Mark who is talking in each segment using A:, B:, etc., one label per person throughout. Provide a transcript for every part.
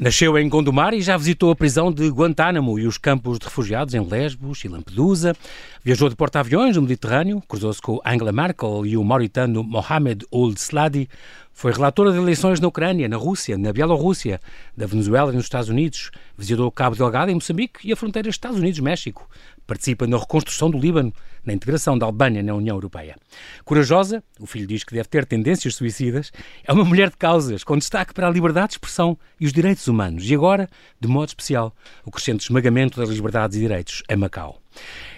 A: Nasceu em Gondomar e já visitou a prisão de Guantánamo e os campos de refugiados em Lesbos e Lampedusa. Viajou de porta-aviões no Mediterrâneo, cruzou-se com Angela Merkel e o mauritano Mohamed Ould Sladi. Foi relatora de eleições na Ucrânia, na Rússia, na Bielorrússia, da Venezuela e nos Estados Unidos. Visitou Cabo Delgado em Moçambique e a fronteira Estados Unidos-México. Participa na reconstrução do Líbano, na integração da Albânia na União Europeia. Corajosa, o filho diz que deve ter tendências suicidas, é uma mulher de causas, com destaque para a liberdade de expressão e os direitos humanos. E agora, de modo especial, o crescente esmagamento das liberdades e direitos em Macau.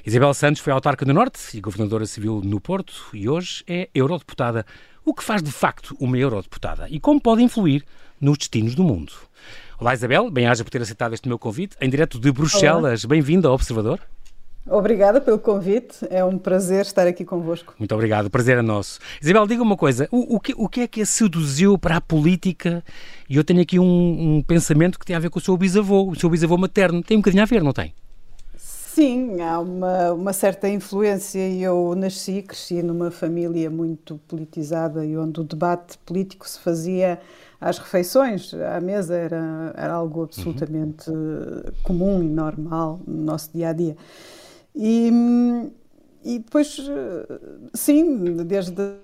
A: Isabel Santos foi autarca do Norte e governadora civil no Porto e hoje é eurodeputada o que faz de facto uma eurodeputada e como pode influir nos destinos do mundo. Olá Isabel, bem-aja por ter aceitado este meu convite, em direto de Bruxelas. Bem-vinda ao Observador.
B: Obrigada pelo convite, é um prazer estar aqui convosco.
A: Muito obrigado, o prazer é nosso. Isabel, diga uma coisa, o, o, que, o que é que a seduziu para a política? E eu tenho aqui um, um pensamento que tem a ver com o seu bisavô, o seu bisavô materno, tem um bocadinho a ver, não tem?
B: Sim, há uma, uma certa influência. Eu nasci, cresci numa família muito politizada e onde o debate político se fazia às refeições, à mesa, era, era algo absolutamente uhum. comum e normal no nosso dia a dia. E, e depois, sim, desde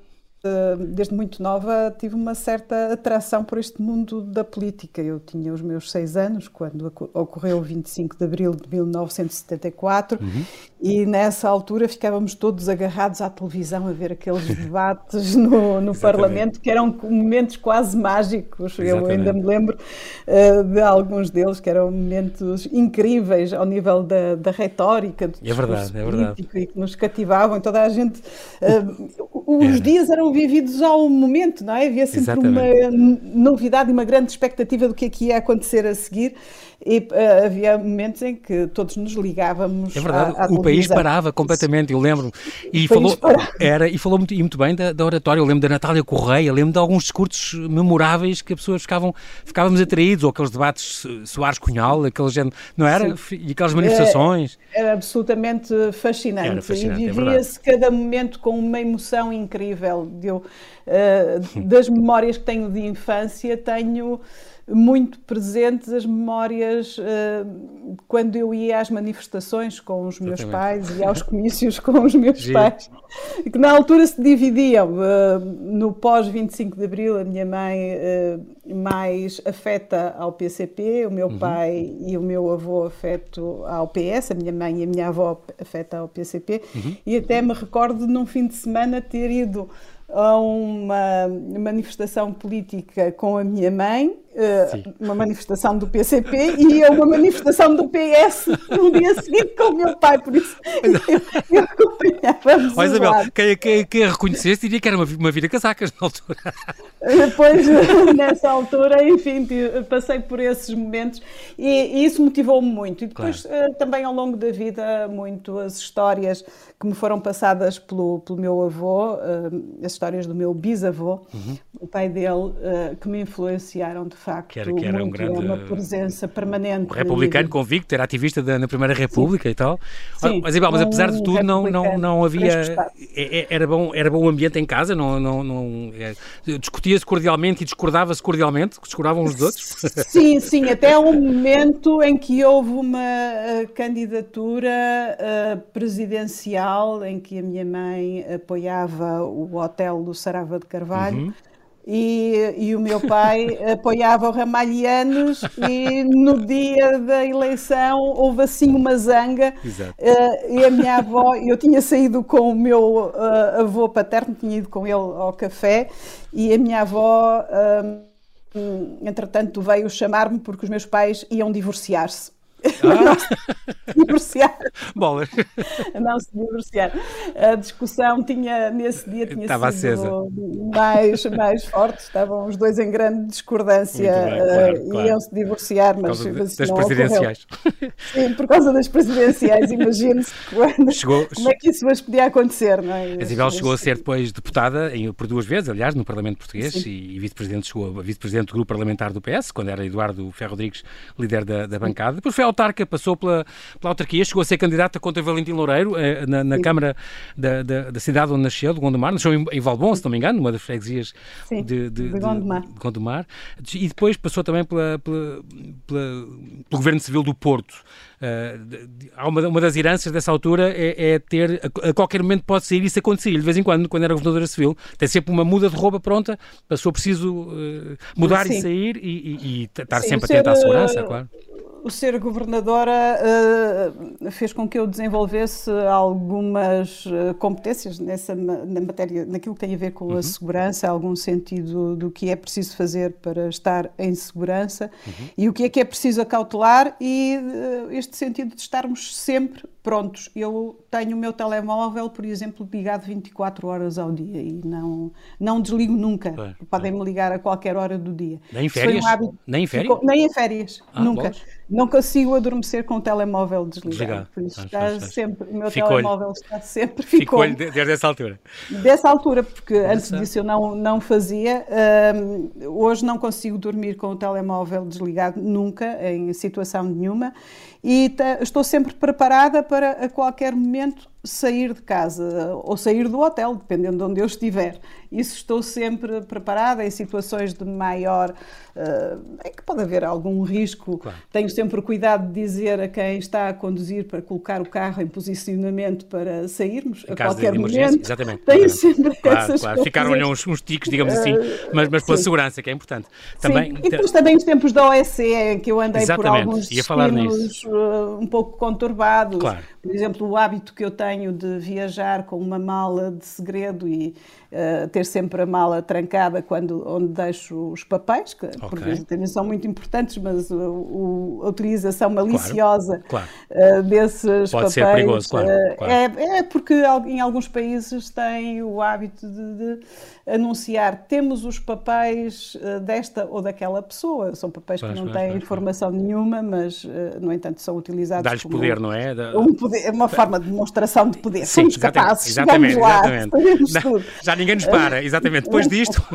B: desde muito nova tive uma certa atração por este mundo da política. Eu tinha os meus seis anos quando ocorreu o 25 de abril de 1974 uhum. e nessa altura ficávamos todos agarrados à televisão a ver aqueles debates no, no Parlamento que eram momentos quase mágicos. Exatamente. Eu ainda me lembro uh, de alguns deles que eram momentos incríveis ao nível da, da retórica, do
A: é verdade, é verdade.
B: e que nos cativavam. Toda a gente, uh, os dias eram vividos ao momento, não é? Havia sempre Exatamente. uma novidade e uma grande expectativa do que é que ia acontecer a seguir e uh, havia momentos em que todos nos ligávamos.
A: É verdade, à, à o país parava completamente, eu lembro. E falou, era, e falou muito, e muito bem da, da oratória. Eu lembro da Natália Correia, lembro de alguns discursos memoráveis que as pessoas ficavam, ficávamos atraídos, ou aqueles debates Soares Cunhal, aquele género, não era? Sim. E aquelas manifestações.
B: Era, era absolutamente fascinante. Era fascinante e é vivia-se é cada momento com uma emoção incrível. Eu, uh, das memórias que tenho de infância, tenho muito presentes as memórias uh, quando eu ia às manifestações com os meus Exatamente. pais e aos comícios com os meus Giro. pais, que na altura se dividiam. Uh, no pós-25 de Abril, a minha mãe uh, mais afeta ao PCP, o meu uhum. pai e o meu avô afeto ao PS, a minha mãe e a minha avó afeta ao PCP, uhum. e até me recordo num fim de semana ter ido a uma manifestação política com a minha mãe, uh, uma manifestação do PCP e a uma manifestação do PS no dia seguinte com o meu pai, por isso eu, eu acompanhava
A: Olha, Isabel, quem, quem, quem a reconhecesse diria que era uma, uma vida casacas na altura.
B: Depois, nessa altura, enfim, passei por esses momentos e, e isso motivou-me muito. E depois, claro. uh, também ao longo da vida, muito as histórias que me foram passadas pelo, pelo meu avô, uh, as histórias do meu bisavô, uhum. o pai dele, que me influenciaram de facto. Que era, que era um grande. Uma presença permanente.
A: Um republicano convicto, era ativista da, na Primeira República Sim. e tal. Sim, mas, Ibal, mas apesar de tudo, não, não, não havia. É, é, era bom, era bom o ambiente em casa? Não, não, não, é, Discutia-se cordialmente e discordava-se cordialmente? Discordavam uns dos outros?
B: Sim, sim, até um momento em que houve uma uh, candidatura uh, presidencial em que a minha mãe apoiava o hotel do Sarava de Carvalho. Uhum. E, e, o meu pai apoiava o Ramalhianos e no dia da eleição houve assim uma zanga uh, e a minha avó, eu tinha saído com o meu uh, avô paterno, tinha ido com ele ao café e a minha avó, uh, entretanto, veio chamar-me porque os meus pais iam divorciar-se. Ah. divorciar.
A: Bolas.
B: Não se divorciar. A discussão tinha, nesse dia, tinha
A: Estava
B: sido
A: acesa.
B: mais, mais forte. Estavam os dois em grande discordância. Bem, claro, uh, claro. Iam-se divorciar, mas.
A: Por causa das presidenciais.
B: Ocorreu. Sim, por causa das presidenciais. Imagine-se chegou, como é que isso hoje podia acontecer, não é?
A: A Isabel chegou a ser depois deputada em, por duas vezes, aliás, no Parlamento Português Sim. e, vice-presidente chegou a vice-presidente do grupo parlamentar do PS, quando era Eduardo Ferro Rodrigues, líder da, da bancada. Depois foi autarca, passou pela, pela autarquia, chegou a ser candidata contra Valentim Loureiro eh, na, na Câmara da, da, da, cidade onde nasceu, de Gondomar. Nasceu em, em Valbon, se não me engano, uma das freguesias
B: Sim, de, de, de, Gondomar. de,
A: Gondomar. E depois passou também pela, pela, pela, pelo Governo Civil do Porto. Uh, uma, uma das heranças dessa altura é, é ter, a, a, qualquer momento pode sair isso acontecia. De vez em quando, quando era governadora civil, tem sempre uma muda de roupa pronta, passou preciso uh, mudar Sim. e sair e, e, e estar Sim, sempre atento à segurança, claro
B: o ser governadora uh, fez com que eu desenvolvesse algumas competências nessa na matéria, naquilo que tem a ver com uhum. a segurança, algum sentido do que é preciso fazer para estar em segurança uhum. e o que é que é preciso acautelar e uh, este sentido de estarmos sempre prontos. Eu tenho o meu telemóvel, por exemplo, ligado 24 horas ao dia e não, não desligo nunca. Podem-me ligar a qualquer hora do dia.
A: Nem em férias? Um hábito, nem em férias? Ficou,
B: nem em férias, ah, nunca. Não consigo adormecer com o telemóvel desligado. desligado. Por isso está sempre, o meu telemóvel está sempre.
A: Ficou desde essa altura.
B: Dessa altura, porque antes disso eu não, não fazia. hoje não consigo dormir com o telemóvel desligado nunca, em situação nenhuma e estou sempre preparada para a qualquer momento sair de casa ou sair do hotel, dependendo de onde eu estiver. Isso estou sempre preparada em situações de maior. Uh, em que pode haver algum risco. Claro. Tenho sempre o cuidado de dizer a quem está a conduzir para colocar o carro em posicionamento para sairmos em a qualquer momento.
A: Exatamente.
B: Tenho
A: exatamente.
B: sempre claro, essas
A: claro. Ficaram-lhe uns, uns tiques, digamos assim, mas, mas pela Sim. segurança, que é importante.
B: Também, Sim. E depois também os tempos da OSCE, em que eu andei exatamente. por alguns destinos uh, um pouco conturbados. Claro. Por exemplo, o hábito que eu tenho de viajar com uma mala de segredo e uh, ter sempre a mala trancada quando, onde deixo os papéis, que okay. por vezes também são muito importantes, mas o, a utilização maliciosa claro, claro. Uh, desses
A: Pode
B: papéis
A: ser perigoso, claro, uh,
B: é, é, porque em alguns países têm o hábito de, de anunciar temos os papéis desta ou daquela pessoa. São papéis pois, que não pois, têm pois, informação nenhuma, mas, no entanto, são utilizados
A: Dá-lhes poder, não é? Da...
B: Um poder, uma forma de demonstração de poder. Sim, Somos
A: exatamente,
B: capazes,
A: exatamente,
B: lá,
A: exatamente. Já ninguém nos para, exatamente. Depois disto.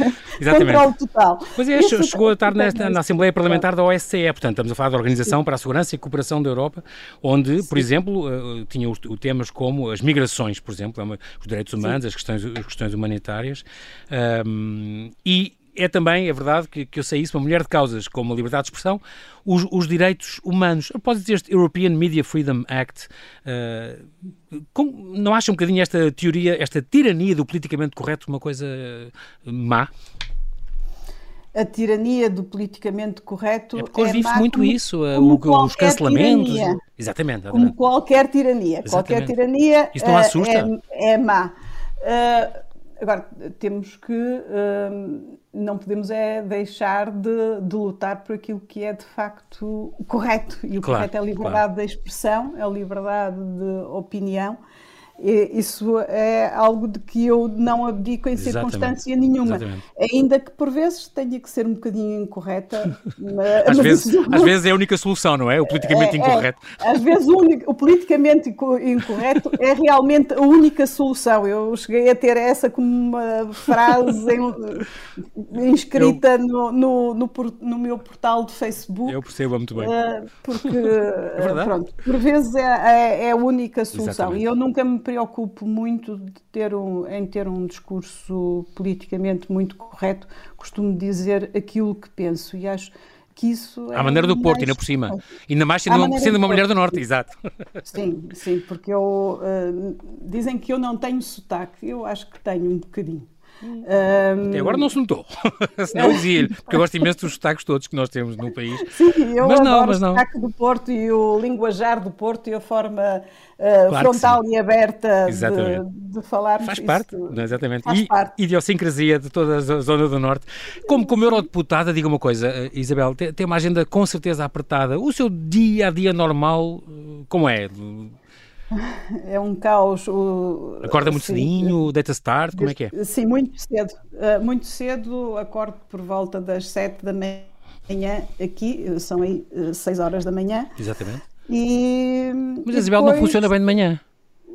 A: exatamente.
B: Controle total.
A: Pois é, chegou a estar nesta, na Assembleia Parlamentar da OSCE, portanto, estamos a falar da Organização para a Segurança e Cooperação da Europa, onde, Sim. por exemplo, tinha os, temas como as migrações, por exemplo, é os direitos humanos, as questões, as questões humanitárias, um, e é também, é verdade, que, que eu sei isso, uma mulher de causas como a liberdade de expressão, os, os direitos humanos. Pode dizer este European Media Freedom Act, uh, com, não acha um bocadinho esta teoria, esta tirania do politicamente correto uma coisa má?
B: a tirania do politicamente correto. É
A: porque hoje é vive-se muito como, isso, como os cancelamentos. Tirania. Exatamente,
B: exatamente. Como qualquer tirania. Exatamente. Qualquer tirania
A: Isso não assusta?
B: É, é má. Uh, agora, temos que. Uh, não podemos é deixar de, de, lutar por aquilo que é de facto correto. E o claro, correto é a liberdade claro. de expressão, é a liberdade de opinião isso é algo de que eu não abdico em Exatamente. circunstância nenhuma. Exatamente. Ainda que por vezes tenha que ser um bocadinho incorreta.
A: Mas, às, vezes, às vezes é a única solução, não é? O politicamente é, é incorreto.
B: É, às vezes o, único, o, politicamente incorreto é realmente a única solução. Eu cheguei a ter essa como uma frase em, inscrita eu, no, no, no, no, meu portal de Facebook.
A: Eu percebo muito bem.
B: Uh, porque, é pronto, por vezes é, é, é a única solução. Exatamente. E eu nunca me preocupo muito de ter um, em ter um discurso politicamente muito correto. Costumo dizer aquilo que penso e acho que isso.
A: À é maneira do Porto, ainda por cima. Ainda mais sendo, uma, sendo uma mulher do Norte, exato.
B: Sim, sim, porque eu. Uh, dizem que eu não tenho sotaque, eu acho que tenho um bocadinho.
A: Um... Até agora não se notou, senão dizia-lhe, porque eu gosto imenso dos sotaques todos que nós temos no país.
B: Sim, eu mas não, mas não. o sotaque do Porto e o linguajar do Porto e a forma uh, claro frontal e aberta de, de falar.
A: Faz parte, isso, exatamente. Faz e parte. idiosincrasia de toda a zona do Norte. Como, como eurodeputada, diga uma coisa, uh, Isabel, tem, tem uma agenda com certeza apertada. O seu dia a dia normal, uh, como é?
B: É um caos. O,
A: Acorda muito sim, cedinho, deita-se tarde, como é que é?
B: Sim, muito cedo. Uh, muito cedo, acordo por volta das 7 da manhã aqui, são aí 6 horas da manhã.
A: Exatamente.
B: E,
A: Mas a Isabel depois... não funciona bem de manhã.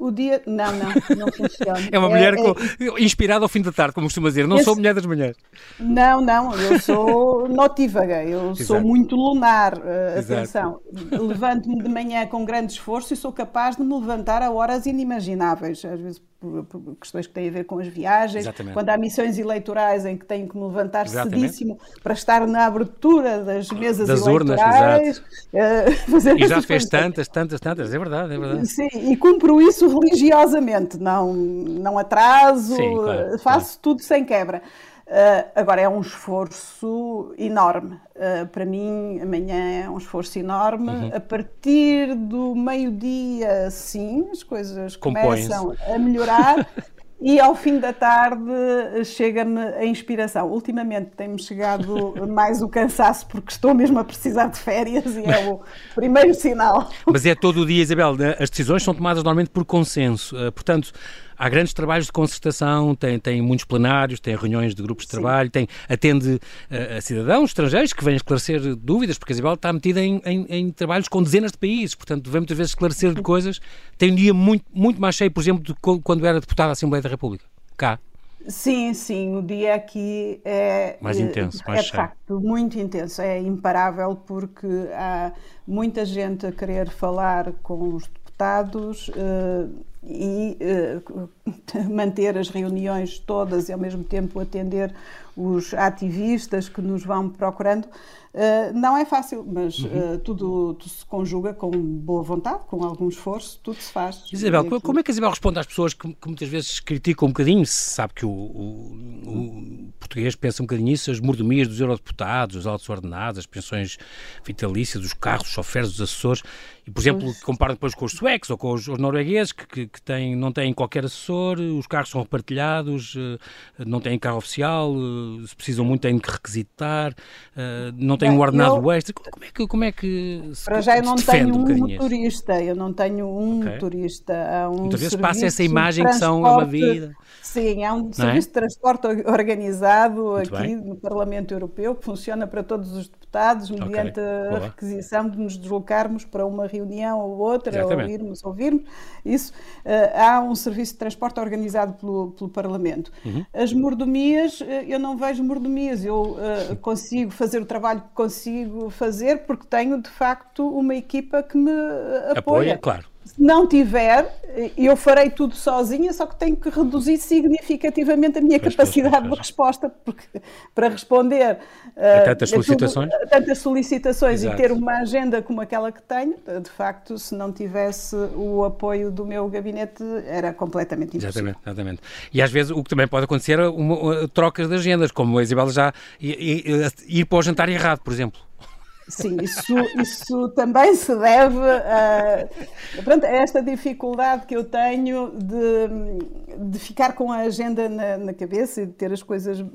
B: O dia. Não, não, não funciona.
A: É uma mulher é, com... inspirada ao fim da tarde, como costuma dizer. Não Esse... sou mulher das manhãs.
B: Não, não, eu sou notívaga, eu Exato. sou muito lunar. Uh, atenção, levanto-me de manhã com grande esforço e sou capaz de me levantar a horas inimagináveis. Às vezes por, por, questões que têm a ver com as viagens, Exatamente. quando há missões eleitorais em que tenho que me levantar Exatamente. cedíssimo para estar na abertura das mesas das eleitorais.
A: Urnas, uh, e já fez tantas, tantas, tantas, é verdade, é verdade.
B: Sim, e cumpro isso religiosamente, não, não atraso, Sim, claro, faço claro. tudo sem quebra. Uh, agora é um esforço enorme. Uh, para mim, amanhã é um esforço enorme. Uhum. A partir do meio-dia, sim, as coisas começam a melhorar. e ao fim da tarde chega-me a inspiração. Ultimamente tem-me chegado mais o cansaço porque estou mesmo a precisar de férias e é o primeiro sinal.
A: Mas é todo o dia, Isabel, né? as decisões são tomadas normalmente por consenso. Uh, portanto, há grandes trabalhos de concertação, tem, tem muitos plenários, tem reuniões de grupos de Sim. trabalho, tem, atende uh, a cidadãos estrangeiros que vêm esclarecer dúvidas, porque a Isabel está metida em, em, em trabalhos com dezenas de países, portanto, vem muitas vezes esclarecer de coisas. Tem um dia muito, muito mais cheio, por exemplo, de quando era deputada da Assembleia da República. Cá.
B: Sim, sim, o dia aqui é
A: mais intenso, mais
B: é de facto muito intenso, é imparável porque há muita gente a querer falar com os deputados uh, e uh, manter as reuniões todas e ao mesmo tempo atender os ativistas que nos vão procurando. Uh, não é fácil, mas uh, tudo, tudo, se conjuga com boa vontade, com algum esforço, tudo se faz.
A: Isabel, como é que a Isabel responde às pessoas que, que muitas vezes criticam um bocadinho, se sabe que o, o, o, português pensa um bocadinho nisso, as mordomias dos eurodeputados, os altos ordenados, as pensões vitalícias, os carros, os choferes, os assessores, e, por exemplo, pois. comparam depois com os suecos ou com os, os noruegueses, que, que, que têm, não têm qualquer assessor, os carros são repartilhados, uh, não têm carro oficial, se precisam muito têm que requisitar, não têm tem um ordenado eu, extra. Como é que, como é que
B: se Para já eu não tenho um, motorista, eu não tenho um okay. motorista. Um
A: Muitas vezes passa essa imagem que são uma vida.
B: Sim, há um é? serviço é? de transporte organizado Muito aqui bem. no Parlamento Europeu que funciona para todos os deputados, mediante okay. a requisição de nos deslocarmos para uma reunião ou outra, Exatamente. ou irmos ouvirmos. Isso, uh, há um serviço de transporte organizado pelo, pelo Parlamento. Uhum. As mordomias, uh, eu não vejo mordomias, eu uh, consigo fazer o trabalho que consigo fazer porque tenho, de facto, uma equipa que me apoia. Apoia,
A: claro
B: se não tiver, eu farei tudo sozinha, só que tenho que reduzir significativamente a minha capacidade de resposta, porque para responder
A: a tantas solicitações,
B: a tantas solicitações e ter uma agenda como aquela que tenho, de facto, se não tivesse o apoio do meu gabinete, era completamente impossível.
A: Exatamente, exatamente. E às vezes o que também pode acontecer é uma, uma, trocas de agendas, como a Isabel já ir, ir para o jantar errado, por exemplo.
B: Sim, isso, isso também se deve a, pronto, a esta dificuldade que eu tenho de, de ficar com a agenda na, na cabeça e de ter as coisas uh,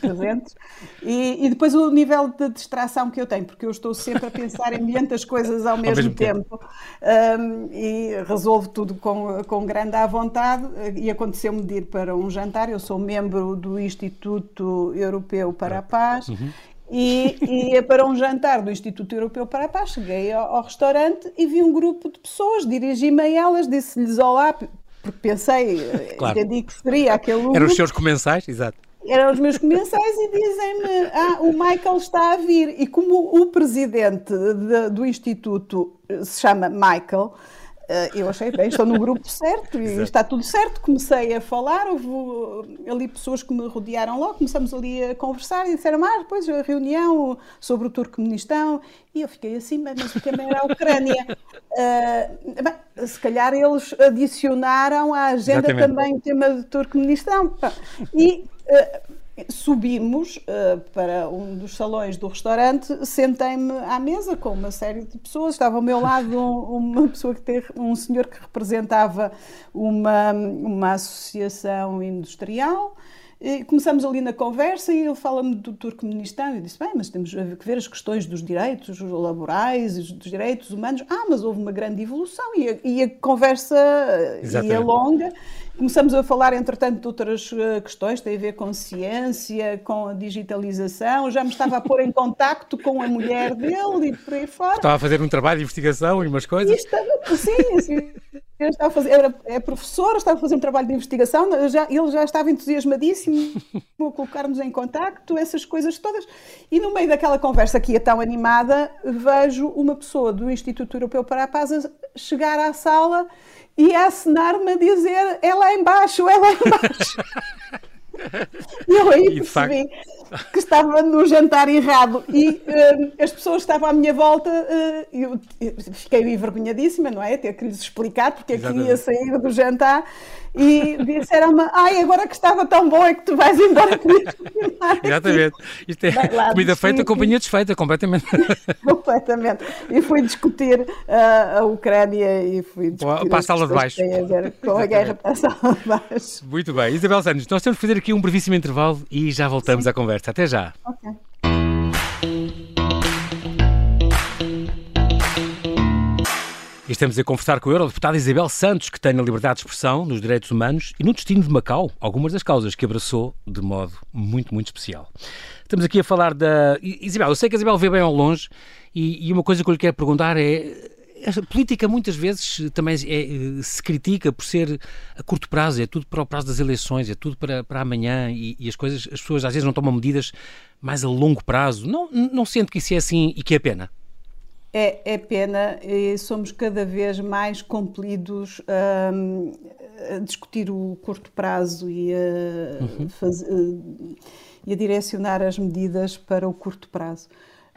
B: presentes. E, e, depois o nível de distração que eu tenho, porque eu estou sempre a pensar em milhentas coisas ao mesmo, ao mesmo tempo, tempo. Um, e resolvo tudo com, com grande à vontade. E aconteceu-me de ir para um jantar, eu sou membro do Instituto Europeu para a Paz uhum e ia para um jantar do Instituto Europeu para a Paz. Cheguei ao, ao restaurante e vi um grupo de pessoas, dirigi-me a elas, disse-lhes olá, porque pensei, claro. entendi que seria aquele.
A: Eram os seus comensais, exato.
B: Eram os meus comensais e dizem-me: Ah, o Michael está a vir. E como o presidente de, do Instituto se chama Michael, eh, eu achei, bem, estou no grupo certo e está tudo certo. Comecei a falar, houve ali pessoas que me rodearam logo, começamos ali a conversar e disseram, ah, depois a reunião sobre o Turcomenistão. E eu fiquei assim, mas o tema era a Ucrânia. Uh, bem, se calhar eles adicionaram à agenda Exatamente. também o tema do Turcomenistão. E. Uh, subimos uh, para um dos salões do restaurante, sentei-me à mesa com uma série de pessoas. Estava ao meu lado um, uma pessoa que tem, um senhor que representava uma, uma associação industrial. E começamos ali na conversa e ele fala-me do Turcomenistão. Eu disse: Bem, mas temos que ver as questões dos direitos laborais dos direitos humanos. Ah, mas houve uma grande evolução e a, e a conversa Exatamente. ia longa. Começamos a falar, entretanto, de outras eh, questões, tem a ver com ciência, com a digitalização. Já me estava a pôr em contacto com a mulher dele e por aí fora.
A: Estava a fazer um trabalho de investigação e umas coisas?
B: E estava, sim, sim. estava a fazer, era, é professor, estava a fazer um trabalho de investigação, já, ele já estava entusiasmadíssimo, vou colocar-nos em contacto, essas coisas todas. E no meio daquela conversa que ia tão animada, vejo uma pessoa do Instituto Europeu para a Paz chegar à sala e a acenar-me a dizer: é lá embaixo, é lá embaixo. E eu aí percebi facto... que estava no jantar errado e uh, as pessoas que estavam à minha volta, uh, eu, eu fiquei envergonhadíssima, não é? Ter que lhes explicar porque é que ia sair do jantar e disseram-me, ai, agora que estava tão bom é que tu vais embora comigo.
A: Exatamente. Isto é lá, comida feita, companhia desfeita, completamente.
B: completamente. E fui discutir uh, a Ucrânia e fui discutir...
A: Para a sala de baixo.
B: Com a guerra para a sala de baixo.
A: Muito bem. Isabel Santos, nós temos que fazer aqui um brevíssimo intervalo e já voltamos Sim. à conversa. Até já. Ok. E estamos a conversar com a Eurodeputada Isabel Santos, que tem na liberdade de expressão, nos direitos humanos e no destino de Macau algumas das causas que abraçou de modo muito, muito especial. Estamos aqui a falar da. Isabel, eu sei que a Isabel vê bem ao longe e, e uma coisa que eu lhe quero perguntar é. A política muitas vezes também é, se critica por ser a curto prazo, é tudo para o prazo das eleições, é tudo para, para amanhã e, e as coisas, as pessoas às vezes não tomam medidas mais a longo prazo. Não, não sente que isso é assim e que é pena?
B: É, é pena e somos cada vez mais compelidos um, a discutir o curto prazo e a, uhum. faz, e a direcionar as medidas para o curto prazo.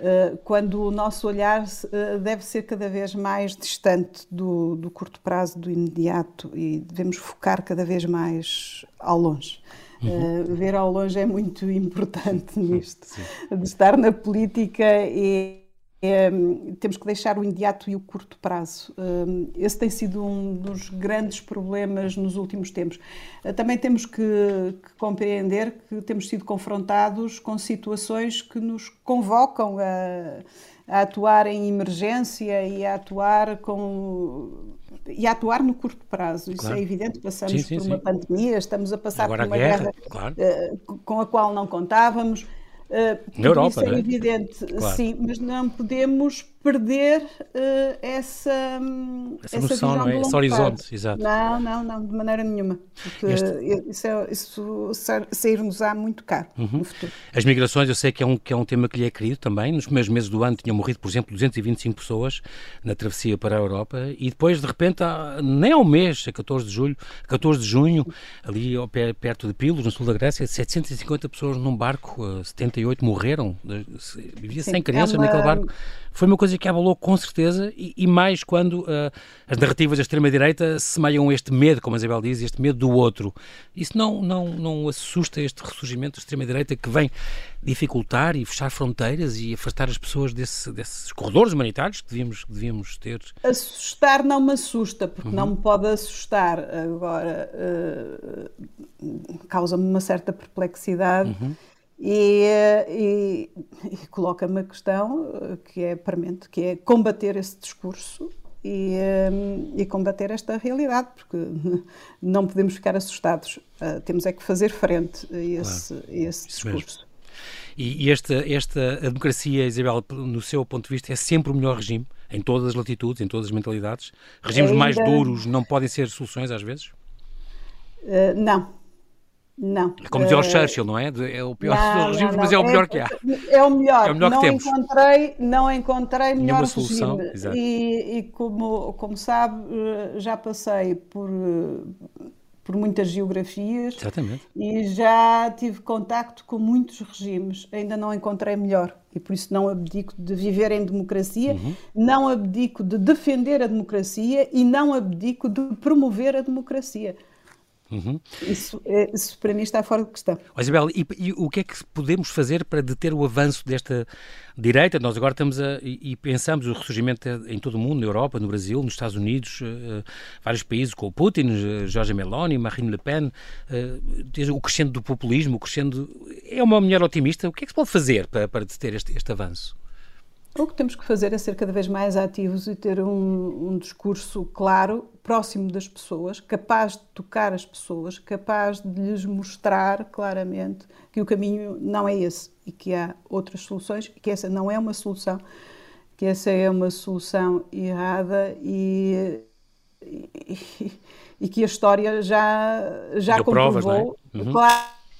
B: Uh, quando o nosso olhar uh, deve ser cada vez mais distante do, do, curto prazo, do imediato, e devemos focar cada vez mais ao longe. Uhum. Uh, ver ao longe é muito importante nisto, Sim. de estar na política e é, temos que deixar o imediato e o curto prazo. Hum, esse tem sido um dos grandes problemas nos últimos tempos. Eh, também temos que, que, compreender que temos sido confrontados com situações que nos convocam a, a atuar em emergência e a atuar com e a atuar no curto prazo. Isso claro. é evidente. Passamos sim, sim, por uma sim. pandemia, estamos a passar Agora por uma guerra, guerra claro. uh, com a qual não contávamos. Uh, Na Europa, isso é, é evidente, claro. sim, mas não podemos perder uh, essa,
A: essa, essa noção, não é? esse horizonte, exato.
B: Não, não, não, de maneira nenhuma. Porque este... isso, é, isso sair-nos-á muito caro uhum. no futuro.
A: As migrações, eu sei que é, um, que é um tema que lhe é querido também. Nos primeiros meses do ano tinham morrido, por exemplo, 225 pessoas na travessia para a Europa e depois, de repente, há, nem ao mês, a 14 de julho, 14 de junho, ali ao pé, perto de Pilos, no sul da Grécia, 750 pessoas num barco, 78 morreram, vivia sem crianças é uma... naquele barco foi uma coisa que abalou com certeza, e, e mais quando uh, as narrativas da extrema-direita semeiam este medo, como a Isabel diz, este medo do outro. Isso não, não, não assusta este ressurgimento da extrema-direita que vem dificultar e fechar fronteiras e afastar as pessoas desse, desses corredores humanitários que devíamos, que devíamos ter?
B: Assustar não me assusta, porque uhum. não me pode assustar. Agora, uh, causa-me uma certa perplexidade. Uhum e, e, e coloca-me a questão eh, que é premente, que é combater esse discurso e, eh, e, combater esta realidade, porque não podemos ficar assustados, uh, temos é que fazer frente a esse, claro. a esse discurso.
A: E, e esta, esta a democracia, Isabel, no seu ponto de vista, é sempre o melhor regime, em todas as latitudes, em todas as mentalidades? Regimes Ainda... mais duros não podem ser soluções às vezes?
B: Uh, não, não.
A: É como dizia o Churchill, não é? É o pior não, dos regimes, mas é o melhor é, que há.
B: É o melhor. É o melhor não que temos. Encontrei, não encontrei melhor solução. Regime. E, e como, como sabe, eh, já passei por, eh, por muitas geografias
A: Exatamente.
B: e já tive contacto com muitos regimes. Ainda não encontrei melhor. E por isso não abdico de viver em democracia, uhum. não abdico de defender a democracia e não abdico de promover a democracia. Uhum. Isso, é, isso para mim está fora de questão.
A: Oh, Isabel, e, e, o que é que podemos fazer para deter o avanço desta direita? Nós agora estamos a, e, e pensamos o ressurgimento em todo o mundo, na Europa, no Brasil, nos Estados Unidos, uh, vários países com o Putin, uh, Jorge Meloni, Marine Le Pen, uh, o crescendo do populismo, o crescendo... É uma mulher otimista. O que é que se pode fazer para, para deter este, este avanço?
B: O que temos que fazer é ser cada vez mais ativos e ter um, um, discurso claro, próximo das pessoas, capaz de tocar as pessoas, capaz de lhes mostrar claramente que o caminho não é esse e que há outras soluções, que essa não é uma solução, que essa é uma solução errada e e, e, que a história já, já Deu comprovou provas, é? uhum.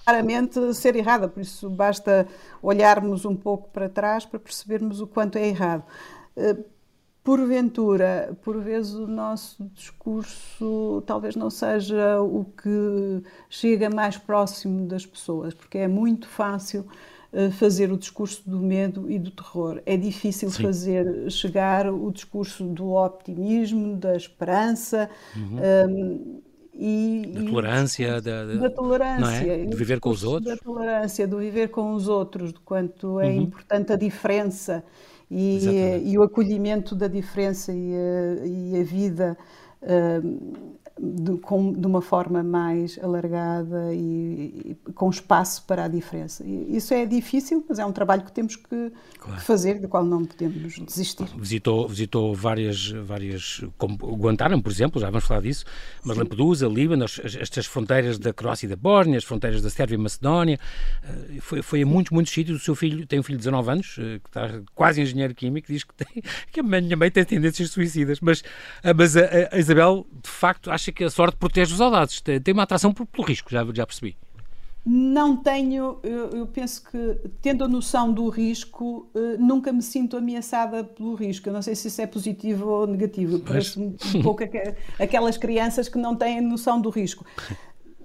B: Claramente ser errada. Por isso basta olharmos um pouco para trás para percebermos o quanto é errado. Eh, porventura, por vezes o nosso discurso talvez não seja o que chega mais próximo das pessoas, porque é muito fácil eh, fazer o discurso do medo e do terror. É difícil Sim. fazer chegar o discurso do optimismo, da esperança. Uhum. Um,
A: e, da tolerância, da,
B: da, tolerância,
A: é? de viver com os outros.
B: Da tolerância, do viver com os outros, de quanto é uhum. importante a diferença e, e o acolhimento da diferença e a, e a vida uh, de, com, de, uma forma mais alargada e, e, com espaço para a diferença. E isso é difícil, mas é um trabalho que temos que, claro. que fazer, do qual não podemos desistir.
A: Visitou, visitou várias, várias, como Guantánamo, por exemplo, já vamos falar disso, mas Sim. Lampedusa, Líbano, estas fronteiras da Croácia e da Bósnia, as fronteiras da Sérvia e Macedónia, eh, foi, foi a muitos, muitos sítios. O seu filho tem um filho de 19 anos, eh, que está quase engenheiro químico, diz que, tem, que a minha mãe tem tendências suicidas, mas, eh, mas a, a Isabel, de facto, acha acha que a sorte protege os soldados. Tem uma atração pelo risco, já, já percebi.
B: Não tenho, eu, eu, penso que, tendo a noção do risco, uh, nunca me sinto ameaçada pelo risco. Eu não sei se isso é positivo ou negativo. Parece um, um pouco aquelas crianças que não têm noção do risco.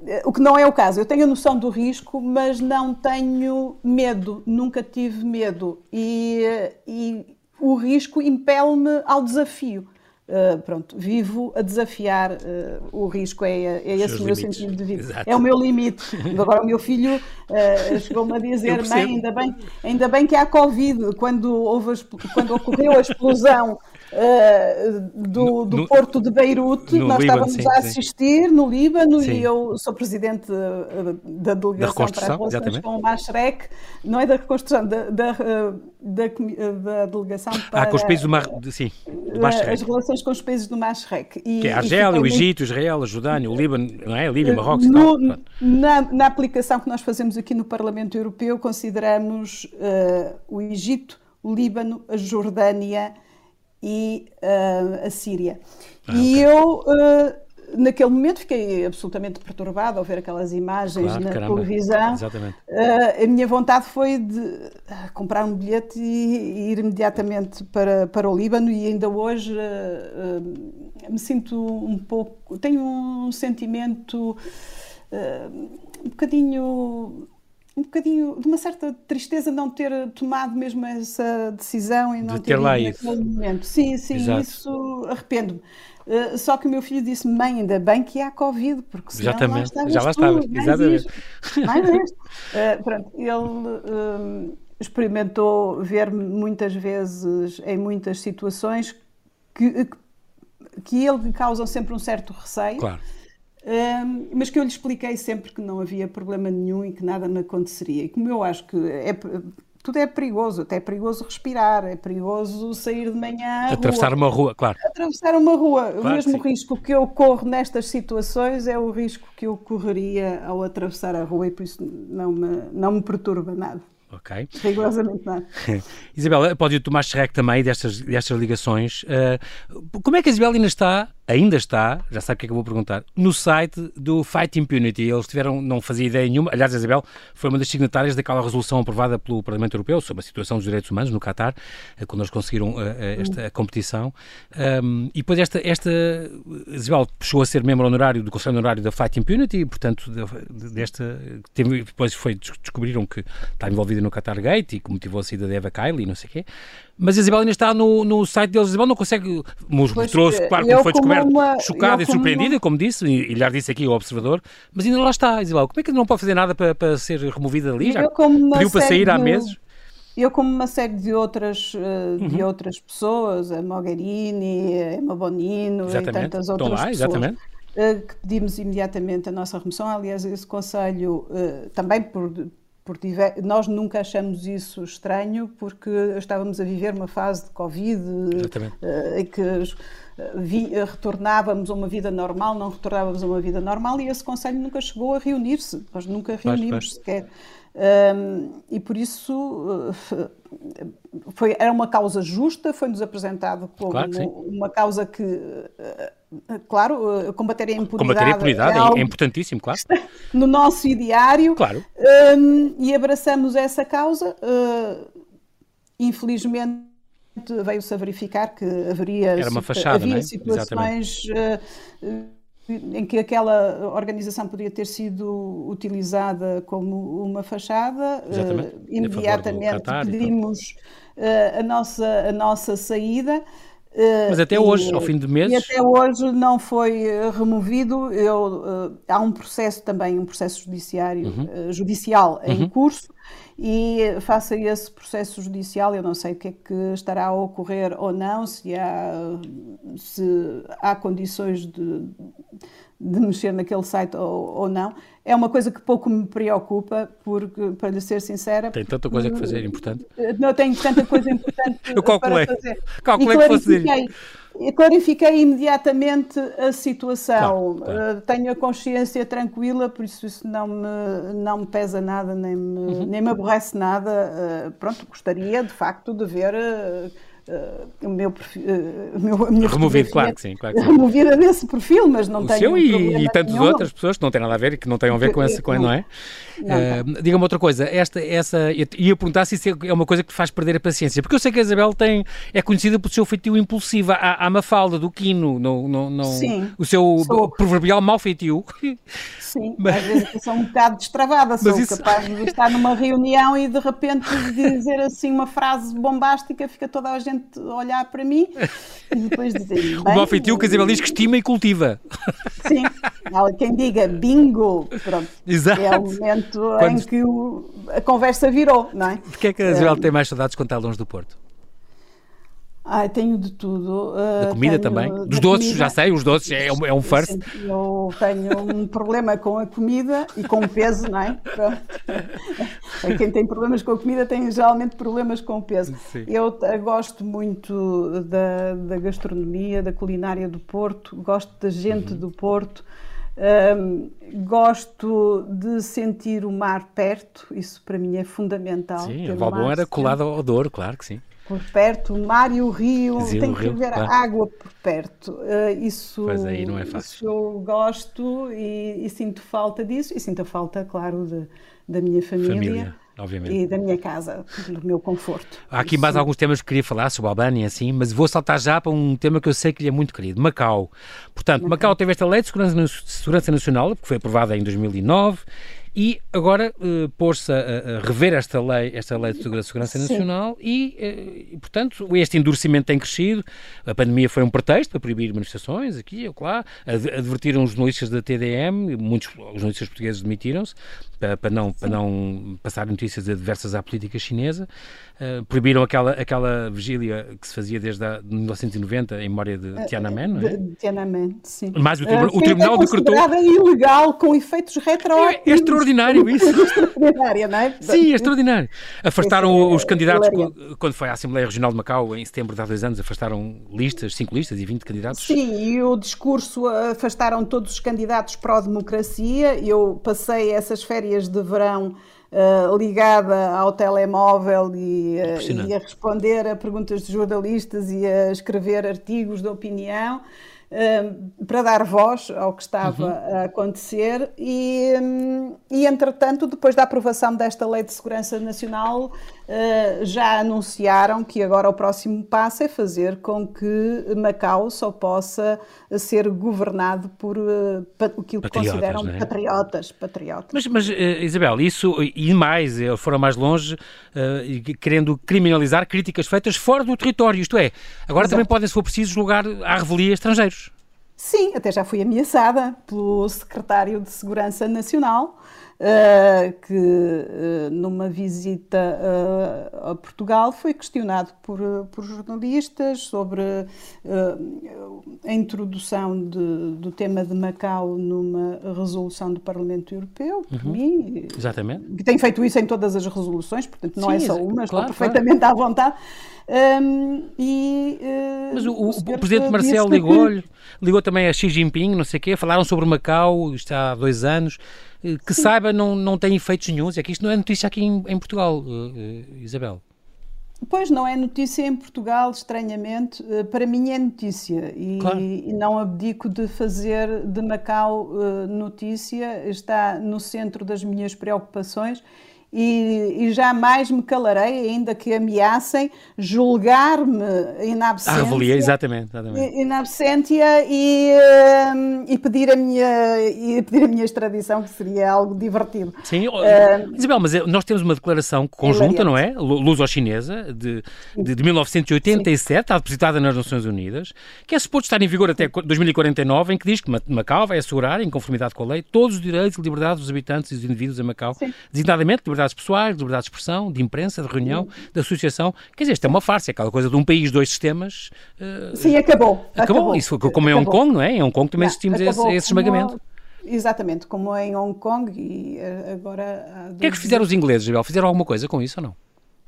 B: Eh, o que não é o caso. Eu tenho a noção do risco, mas não tenho medo. Nunca tive medo. E, eh, e o risco impele-me ao desafio. Uh, pronto, vivo a desafiar uh, o risco, é, é esse o meu limites. sentido de vida. Exato. É o meu limite. Agora o meu filho uh, chegou-me a dizer, mãe, ainda bem, ainda bem que há Covid, quando, houve, quando ocorreu a explosão uh, do, do no, porto de Beirute, nós Líbano, estávamos sim, a assistir sim. no Líbano sim. e eu sou presidente uh, da delegação da para as relações com o Mashrek, não é da reconstrução, da, da, da, da delegação para...
A: Ah, com os países do, Mar, sim, do Mashrek.
B: As relações com os países do Mashrek.
A: E, que é a Argélia, o Egito, Israel, a Jordânia, o Líbano, não é? Líbia, Marrocos no, e tal.
B: Na, na aplicação que nós fazemos aqui no Parlamento Europeu, consideramos uh, o Egito, o Líbano, a Jordânia e uh, a Síria. Ah, e okay. eu, uh, naquele momento, fiquei absolutamente perturbada ao ver aquelas imagens claro, na caramba. televisão. Uh, a minha vontade foi de comprar um bilhete e, e, ir imediatamente para, para o Líbano, e ainda hoje me sinto um pouco. tenho um sentimento um bocadinho um bocadinho de uma certa tristeza não ter tomado mesmo essa decisão e não de ter, ter lá isso. momento. Sim, sim, Exato. isso arrependo-me. Uh, só que o meu filho disse: Mãe, ainda bem que há Covid, porque senão
A: Exatamente.
B: lá
A: já lá estava. Exatamente.
B: mais uh, pronto, ele uh, experimentou ver-me muitas vezes em muitas situações que, que ele causam sempre um certo receio.
A: Claro
B: um, mas que eu lhe expliquei sempre que não havia problema nenhum e que nada me aconteceria. E como eu acho que é, tudo é perigoso, até é perigoso respirar, é perigoso sair de manhã.
A: Atravessar
B: rua.
A: uma rua, claro.
B: Atravessar uma rua. Claro, o mesmo sim. risco que eu corro nestas situações é o risco que eu correria ao atravessar a rua e por isso não me, não me perturba nada.
A: Ok.
B: Rigorosamente nada.
A: Isabel, pode o Tomás Schreck também destas, destas ligações. Uh, como é que a Isabel ainda está ainda está, já sabe o que é que eu vou perguntar, no site do Fight Impunity. Eles tiveram, não fazia ideia nenhuma, aliás, a Isabel foi uma das signatárias daquela resolução aprovada pelo Parlamento Europeu sobre a situação dos direitos humanos no Qatar, eh, quando eles conseguiram eh, eh, esta competição. Um, e depois esta, esta, Isabel puxou a ser membro honorário do Conselho Honorário da Fight Impunity, portanto, desta, depois foi, descobriram que está envolvida no Qatar Gate e que motivou a saída da Eva Kylie e não sei o quê. Mas a Isabel ainda está no, no site deles. A Isabel não consegue. Mostrou-se, claro, como foi descoberto, uma, chocada e surpreendida, uma... como disse, e, e já disse aqui o observador, mas ainda lá está, Isabel. Como é que não pode fazer nada para, para ser removida dali? Já pediu para sair há meses?
B: Eu, como uma série de outras, uhum. de outras pessoas, a Mogherini, a Emma Bonino exatamente. e tantas outras lá, pessoas, exatamente. Uh, que pedimos imediatamente a nossa remoção. Aliás, esse Conselho, uh, também por porque nós nunca achamos isso estranho porque estávamos a viver uma fase de Covid uh, em que uh, vi, uh, retornávamos a uma vida normal, não retornávamos a uma vida normal e esse Conselho nunca chegou a reunir-se, nós nunca reunimos sequer. Um, e por isso foi, era uma causa justa, foi-nos apresentado como claro uma causa que claro, combater a impunidade.
A: Combater a impunidade é, é, é importantíssimo, claro.
B: No nosso ideário.
A: Claro.
B: Um, e abraçamos essa causa. Uh, infelizmente veio-se a verificar que haveria
A: Era uma fachada,
B: havia
A: é?
B: situações uh, em que aquela organização podia ter sido utilizada como uma fachada.
A: Uh,
B: imediatamente pedimos a, nossa, a nossa saída.
A: Mas até hoje, ao fim de meses.
B: E até hoje não foi removido. Eu, há um processo também, um processo judiciário, uhum. judicial em uhum. curso, e face a esse processo judicial, eu não sei o que é que estará a ocorrer ou não, se há, se há condições de, de mexer naquele site ou, ou, não. É uma coisa que pouco me preocupa, porque, para lhe ser sincera...
A: Tem tanta coisa a fazer importante?
B: Não tenho tanta coisa importante
A: eu calculei,
B: para fazer.
A: Calculei que fosse
B: clarifiquei imediatamente a situação. Claro, claro. Uh, tenho a consciência tranquila, por isso isso não me, não me pesa nada, nem me, uhum. nem me aborrece nada. Uh, pronto, gostaria de facto de ver. Uh, Uh, o meu perfil, uh, meu, a minha
A: removido, claro que sim, claro que
B: sim. removida desse perfil, mas não
A: o
B: tenho
A: seu e, e tantas outras pessoas que não têm nada a ver e que não têm a ver com esse, com, não é? Uh, Diga-me outra coisa, esta, essa, ia perguntar se isso é uma coisa que te faz perder a paciência, porque eu sei que a Isabel tem, é conhecida pelo seu feitio impulsivo, há Mafalda do Quino, no, no, no,
B: sim,
A: o seu sou... proverbial mau feitio.
B: Sim, mas... às vezes sou um bocado destravada, sou isso... capaz de estar numa reunião e de repente dizer assim uma frase bombástica, fica toda a gente gente olhar para mim e depois dizer.
A: O mau feitio que a Isabel diz que estima e cultiva.
B: Sim, há quem diga bingo, pronto.
A: Exato.
B: É o momento Quando... em que o, a conversa virou, não é?
A: De que é que a Isabel é... tem mais saudades quando está longe do Porto?
B: Ai, tenho de tudo.
A: Uh, da comida também? Dos doces, comida. já sei, os doces é, um, é um first.
B: Eu tenho um problema com a comida e com o peso, não é? Quem tem problemas com a comida tem geralmente problemas com o peso.
A: Sim.
B: Eu gosto muito da, da, gastronomia, da culinária do Porto, gosto da gente uhum. do Porto. Um, gosto de sentir o mar perto, isso para mim é fundamental.
A: Sim, a Valbon era colado ao Douro, claro que sim
B: por perto, o mar e o rio, Sim, tem o que rio, ver claro. água por perto. Uh, isso,
A: pois aí não é fácil.
B: Eu gosto e, e, sinto falta disso, e sinto a falta, claro, de, da minha família.
A: família. Obviamente.
B: E da minha casa, do meu conforto.
A: Há aqui Isso. mais alguns temas que queria falar sobre a Albânia, assim, mas vou saltar já para um tema que eu sei que lhe é muito querido, Macau. Portanto, Macau, Macau teve esta lei de segurança, segurança nacional, que foi aprovada em 2009, e agora uh, pôs-se a, a, rever esta lei, esta lei de segurança nacional e, uh, portanto, este endurecimento tem crescido. A pandemia foi um pretexto para proibir manifestações aqui ou lá. Advertiram os jornalistas da TDM, muitos jornalistas portugueses demitiram-se para, para, não, para não passar notícias adversas à política chinesa. Uh, proibiram aquela, aquela vigília que se fazia desde a, 1990 em memória de Tiananmen, não é?
B: De, Tiananmen, sim.
A: Mas o, o Tribunal
B: é
A: decretou...
B: ilegal, com efeitos retroativos.
A: É, é extraordinário isso.
B: extraordinário, não é?
A: Sim, é extraordinário. Afastaram é, os candidatos, quando foi à Assembleia Regional de Macau, em setembro de há dois anos, afastaram listas, cinco listas e 20 candidatos.
B: Sim, e o discurso afastaram todos os candidatos pró-democracia. Eu passei essas férias de verão Uh, ligada ao telemóvel e, uh, e, a responder a perguntas de jornalistas e a escrever artigos de opinião para dar voz ao que estava uhum. a acontecer e, e, entretanto, depois da aprovação desta Lei de Segurança Nacional, uh, já anunciaram que agora o próximo passo é fazer com que Macau só possa ser governado por uh, aquilo que consideram é? patriotas. patriotas.
A: Mas, mas uh, Isabel, isso e mais, foram mais longe, querendo criminalizar críticas feitas fora do território, isto é, agora Exato. também podem, se for preciso, julgar à revelia estrangeiros.
B: Sim, até já fui ameaçada pelo secretário de Segurança Nacional, que uh, numa visita uh, a Portugal foi questionado por, por jornalistas sobre a introdução de, do tema de Macau numa resolução do Parlamento Europeu, por uhum. mim.
A: Exatamente.
B: Que tem feito isso em todas as resoluções, portanto não Sim, é só uma, estou perfeitamente claro. à vontade. Um, e,
A: uh, Mas o, o, o Presidente Marcelo ligou-lhe, ligou também a Xi Jinping, não sei o quê, falaram sobre Macau, isto há dois anos, eh, que Sim. saiba não, não tem efeitos nenhums, é que isto não é notícia aqui em, em Portugal, uh, uh, Isabel.
B: Pois não é notícia em Portugal, estranhamente. Eh, para mim é notícia e, claro. e não abdico de fazer de Macau uh, notícia. Está no centro das minhas preocupações e, e, jamais me calarei, ainda que ameacem julgar-me in absentia.
A: Ah, avalia, exatamente. exatamente.
B: In absentia e, hum, e, pedir a minha, e pedir a minha extradição, que seria algo divertido.
A: Sim, uh, Isabel, mas nós temos uma declaração conjunta, não é? Luso-chinesa, de, de, de 1987, está depositada nas Nações Unidas, que é suposto estar em vigor até 2049, em que diz que Macau vai assegurar, em conformidade com a lei, todos os direitos e liberdades dos habitantes e dos indivíduos em Macau, Sim. designadamente liberdades pessoais, liberdade de expressão, de imprensa, de reunião, de associação. Quer dizer, isto é uma farsa, é aquela coisa de um país, dois sistemas.
B: Uh, Sim, acabou.
A: Acabou. acabou. Isso, como em Hong Kong, não é? Em Hong Kong também assistimos esse, esse esmagamento.
B: Exatamente, como em Hong Kong e eh, agora...
A: O que é que fizeram os ingleses, Isabel? Fizeram alguma coisa com isso ou não?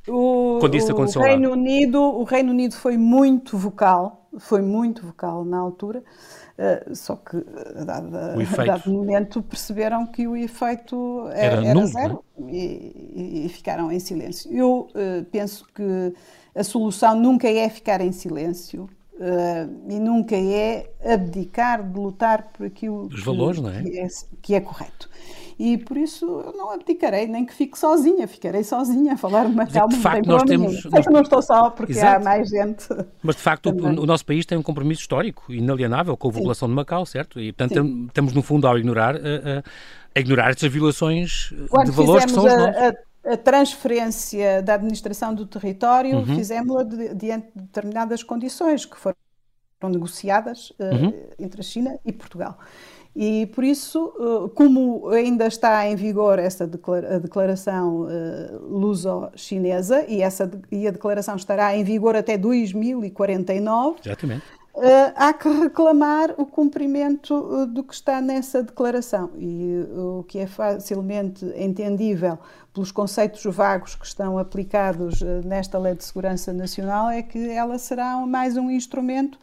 B: O, Quando isso aconteceu o Reino lá? Unido, o Reino Unido foi muito vocal, foi muito vocal na altura. Uh, só que, a dado, momento, perceberam que o efeito era, era, era zero é? e, e, ficaram em silêncio. Eu uh, penso que a solução nunca é ficar em silêncio. Uh, e nunca é abdicar de lutar por aquilo
A: valores, não é?
B: Que, é, que é correto e por isso eu não abdicarei, nem que fique sozinha, ficarei sozinha a falar uma calma.
A: De facto, nós temos.
B: Que não estou só, porque Exato. há mais gente.
A: Mas de facto, o, o, nosso país tem um compromisso histórico, inalienável, com a população de Macau, certo? E portanto, Sim. estamos no fundo ao ignorar, a, a, a ignorar estas violações Quando de valores que são os nossos.
B: A, a transferência da administração do território, uhum. fizemos-la diante de determinadas condições que foram negociadas uh, uhum. entre a China e Portugal. E por isso, eh, como ainda está em vigor essa declaração eh, luso-chinesa e, essa, e a declaração estará em vigor até 2049,
A: Exatamente.
B: Eh, há que reclamar o cumprimento do que está nessa declaração. E o que é facilmente entendível pelos conceitos vagos que estão aplicados nesta Lei de Segurança Nacional é que ela será mais um instrumento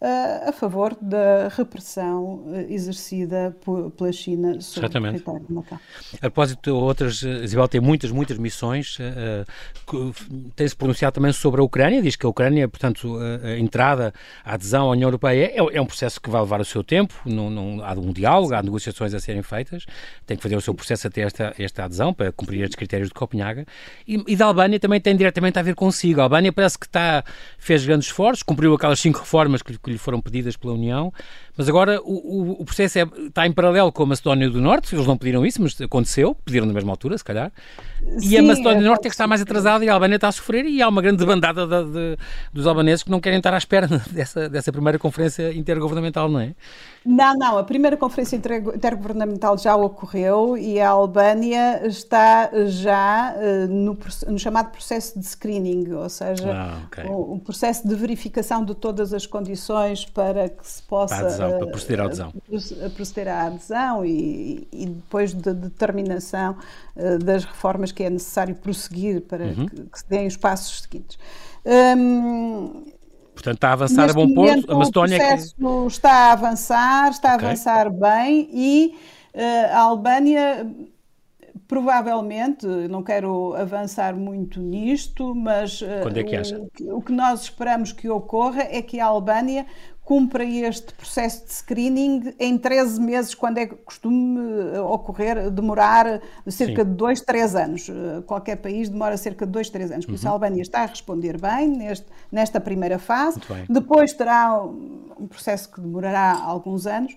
B: a favor da repressão eh, exercida pela China sobre Exatamente. o território de Macau.
A: A propósito, outras, eh, Isabel tem muitas, muitas missões, uh, tem-se pronunciado também sobre a Ucrânia, diz que a Ucrânia, portanto, a, entrada, a adesão à União Europeia é, é, um processo que vai levar o seu tempo, não, não, há um diálogo, há negociações a serem feitas, tem que fazer o seu processo até esta, esta adesão, para cumprir estes critérios de Copenhaga, e, e da Albânia também tem diretamente a ver consigo. A Albânia parece que está, fez grandes esforços, cumpriu aquelas cinco reformas que, que lhe foram pedidas pela União, mas agora o, o, o processo é, está em paralelo com a Macedónia do Norte, eles não pediram isso, mas aconteceu, pediram na mesma altura, se calhar, Sim, e a Macedónia é, do Norte é que está mais atrasada e a Albânia está a sofrer e há uma grande bandada de, de, dos albaneses que não querem estar à espera dessa, dessa primeira conferência intergovernamental, não é?
B: Não, não, a primeira conferência intergovernamental já ocorreu e a Albânia está já uh, no, no, chamado processo de screening, ou seja, ah, okay. o, o, processo de verificação de todas as condições para que se possa para,
A: adesão, para proceder à adesão,
B: uh, proceder à adesão e, e depois de determinação das reformas que é necessário prosseguir para uhum. que, que, se deem os passos seguintes. Um,
A: Portanto, está a avançar Neste a bom ponto.
B: A Macedónia o processo é que... está a avançar, está okay. a avançar bem e uh, a Albânia provavelmente, não quero avançar muito nisto, mas uh,
A: Quando é que acha?
B: O, o que nós esperamos que ocorra é que a Albânia cumpra este processo de screening em 13 meses, quando é costume eh, ocorrer, demorar cerca Sim. de 2, 3 anos. Eh, qualquer país demora cerca de 2, 3 anos. Por isso uhum. a Albânia está a responder bem neste, nesta primeira fase. Depois terá um processo que demorará alguns anos.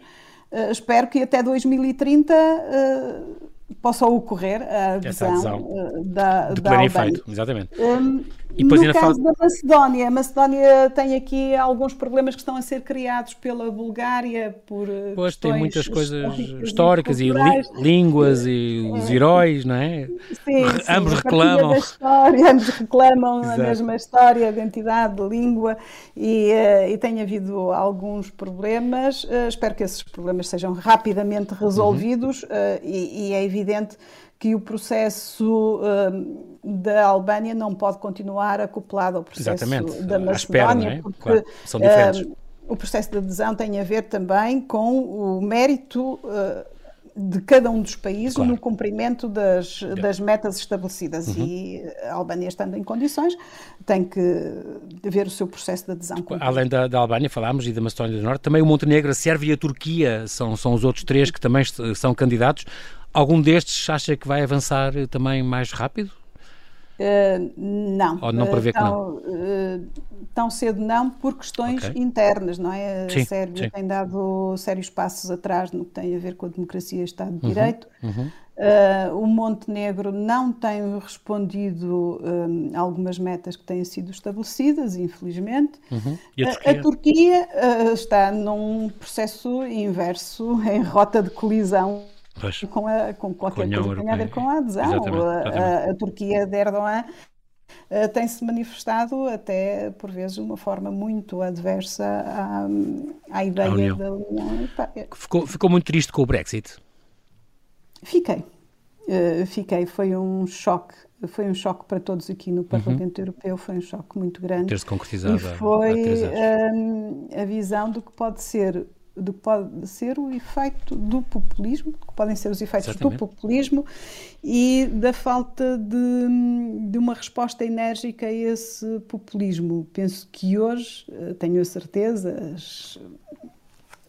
B: Uh, espero que até 2030 uh, possa ocorrer a adesão, adesão
A: da, de da Albânia. Efeito, exatamente.
B: Um, e no caso fala... da Macedónia, a Macedónia tem aqui alguns problemas que estão a ser criados pela Bulgária por eh,
A: Pois, tem muitas coisas históricas e, li línguas e os é. heróis, não é?
B: Sim,
A: ambos reclamam.
B: História, ambos reclamam Exato. a mesma história, identidade, língua e, uh, e tem havido alguns problemas. Uh, espero que esses problemas sejam rapidamente resolvidos uhum. uh, e, e é evidente que o processo uh, da Albânia não pode continuar acoplado ao processo
A: Exatamente.
B: da Macedónia,
A: espera, é? porque claro. São diferentes. Uh,
B: o processo de adesão tem a ver também com o mérito uh, de cada um dos países claro. no cumprimento das, das metas estabelecidas. Uhum. E a Albânia, estando em condições, tem que ver o seu processo de adesão.
A: Além da, da Albânia, falámos, e da Macedónia do Norte, também o Montenegro, a Sérvia e a Turquia são, são os outros três que também são candidatos. Algum destes acha que vai avançar também mais rápido?
B: Uh, não.
A: Ou não prevê uh, tão,
B: que não? Uh, tão cedo não, por questões okay. internas, não é? Sim, a Sérvia sim. tem dado sérios passos atrás no que tem a ver com a democracia e Estado de uhum, Direito. Uhum. o Montenegro não tem respondido a algumas metas que têm sido estabelecidas, infelizmente.
A: Uhum. A Turquia,
B: a Turquia está num processo inverso, em rota de colisão com, a, com qualquer com coisa que tenha a ver com a adesão. Exatamente, exatamente. A, a, Turquia de Erdogan uh, tem-se manifestado até, por vezes, de uma forma muito adversa à, à ideia União. da União Europeia.
A: Ficou, ficou muito triste com o Brexit?
B: Fiquei. Uh, fiquei. Foi um choque foi um choque para todos aqui no Parlamento uhum. Europeu, foi um choque muito grande.
A: Ter-se concretizado
B: e foi um, a visão do que pode ser do que pode ser o efeito do populismo, que podem ser os efeitos do populismo e da falta de, de uma resposta enérgica a esse populismo. Penso que hoje, eh, tenho a certeza, as,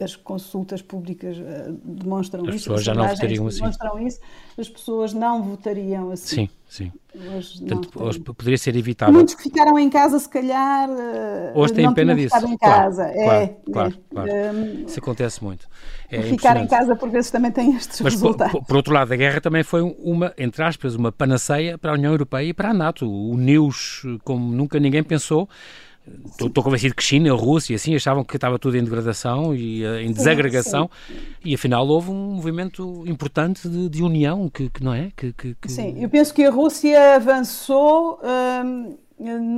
B: as consultas públicas uh, demonstram
A: as
B: isso.
A: Pessoas já não votariam assim.
B: Demonstram isso, as pessoas não votariam assim.
A: Sim, sim. Hoje, Portanto, hoje poderia ser evitável.
B: Muitos que ficaram em casa, se calhar. Uh,
A: hoje têm pena disso.
B: em casa.
A: Claro, é, claro, é, claro. Um, isso acontece muito.
B: É ficar em casa, por vezes, também tem estes
A: Mas,
B: resultados.
A: Por, por, outro lado, a guerra também foi uma, entre aspas, uma panaceia para a União Europeia e para a NATO. Uniu-os como nunca ninguém pensou. Estou convencido que China, Rússia, assim, achavam que estava tudo em degradação e uh, em desagregação sim, e afinal houve um movimento importante de, de união, que, que, não é? Que, que,
B: Sim, eu penso que a Rússia avançou hum,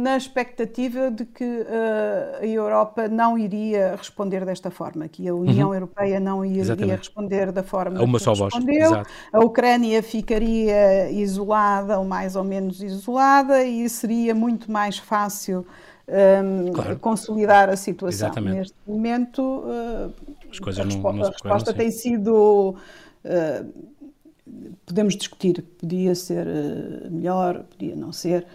B: na expectativa de que uh, a Europa não iria responder desta forma, que a União uhum. Europeia não iria Exatamente. responder da forma a uma que só respondeu, voz. a Ucrânia ficaria isolada ou mais ou menos isolada e seria muito mais fácil um, claro. consolidar a situação. Exatamente. Neste momento, uh, a resposta, não, não a resposta tem sido. Uh, podemos discutir, podia ser uh, melhor, podia não ser.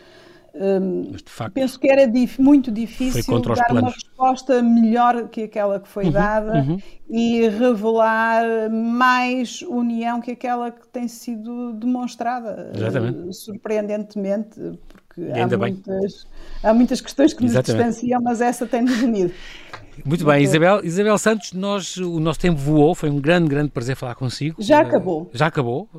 B: Um, facto, penso que era dif muito difícil dar uma resposta melhor que aquela que foi uhum, dada uhum. e revelar mais união que aquela que tem sido demonstrada, uh, surpreendentemente, porque há muitas, há muitas questões que nos Exatamente. distanciam, mas essa tem-nos unido.
A: Muito bem, Isabel, Isabel Santos, nós, o nosso tempo voou, foi um grande, grande prazer falar consigo.
B: Já acabou.
A: Já acabou.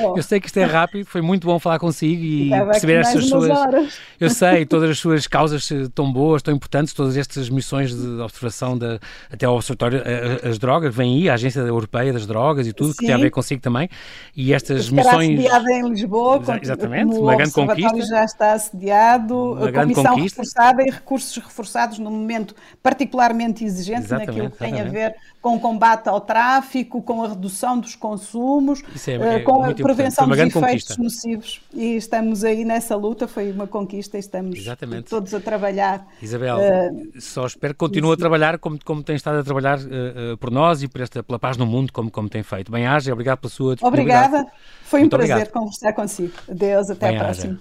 A: Oh. Eu sei que isto é rápido, foi muito bom falar consigo e perceber estas suas. Horas. Eu sei, todas as suas causas tão boas, tão importantes, todas estas missões de observação de, até ao Observatório, as drogas, vem aí, a Agência Europeia das Drogas e tudo, Sim. que tem a ver consigo também. E estas Estará missões.
B: assediada em Lisboa,
A: exatamente, uma grande conquista.
B: já está assediado, uma a comissão conquista. reforçada e recursos reforçados no momento particular particularmente exigente exatamente, naquilo que tem exatamente. a ver com o combate ao tráfico, com a redução dos consumos, é, é com a prevenção dos efeitos conquista. nocivos. E estamos aí nessa luta, foi uma conquista e estamos exatamente. todos a trabalhar.
A: Isabel, uh, só espero que continue a trabalhar como, como tem estado a trabalhar uh, uh, por nós e por esta, pela paz no mundo, como, como tem feito. Bem-aja, obrigado pela sua
B: disponibilidade. Obrigada, foi um Muito prazer obrigado. conversar consigo. Adeus, até Bem a próxima.